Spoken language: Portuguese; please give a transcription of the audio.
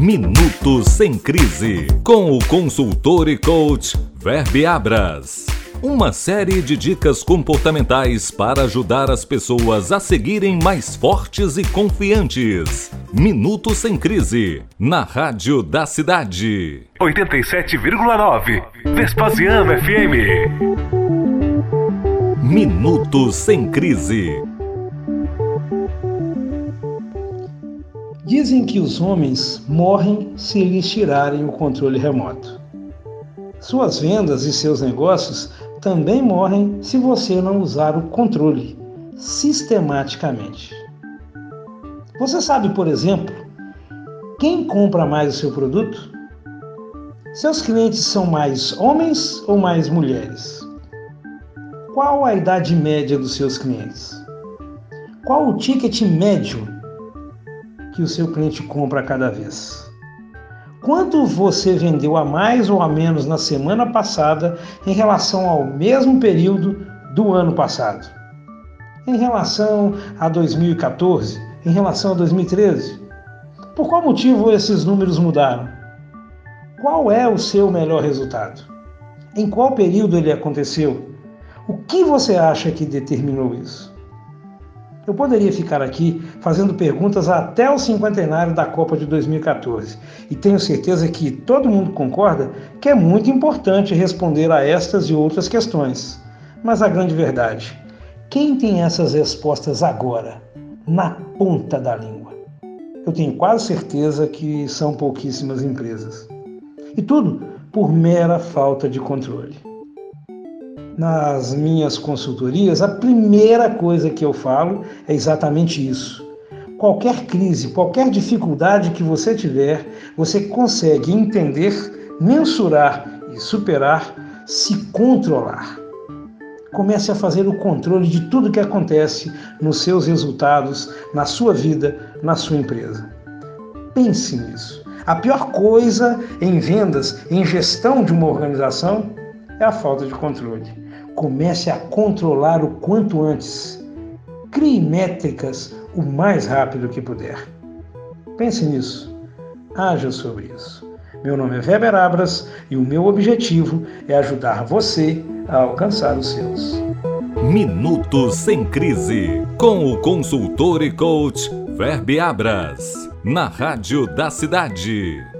Minutos sem crise com o consultor e coach Verbe Abras. Uma série de dicas comportamentais para ajudar as pessoas a seguirem mais fortes e confiantes. Minutos sem crise na Rádio da Cidade. 87,9 Vespasiano FM. Minutos sem crise. Dizem que os homens morrem se lhes tirarem o controle remoto. Suas vendas e seus negócios também morrem se você não usar o controle sistematicamente. Você sabe, por exemplo, quem compra mais o seu produto? Seus clientes são mais homens ou mais mulheres? Qual a idade média dos seus clientes? Qual o ticket médio que o seu cliente compra cada vez? Quanto você vendeu a mais ou a menos na semana passada em relação ao mesmo período do ano passado? Em relação a 2014? Em relação a 2013? Por qual motivo esses números mudaram? Qual é o seu melhor resultado? Em qual período ele aconteceu? O que você acha que determinou isso? Eu poderia ficar aqui fazendo perguntas até o cinquentenário da Copa de 2014 e tenho certeza que todo mundo concorda que é muito importante responder a estas e outras questões. Mas a grande verdade, quem tem essas respostas agora, na ponta da língua? Eu tenho quase certeza que são pouquíssimas empresas. E tudo por mera falta de controle nas minhas consultorias, a primeira coisa que eu falo é exatamente isso. Qualquer crise, qualquer dificuldade que você tiver, você consegue entender, mensurar e superar se controlar. Comece a fazer o controle de tudo que acontece nos seus resultados, na sua vida, na sua empresa. Pense nisso. A pior coisa em vendas, em gestão de uma organização, é a falta de controle. Comece a controlar o quanto antes. Crie métricas o mais rápido que puder. Pense nisso. Haja sobre isso. Meu nome é Weber Abras e o meu objetivo é ajudar você a alcançar os seus. Minutos sem crise com o consultor e coach Verbe Abras na Rádio da Cidade.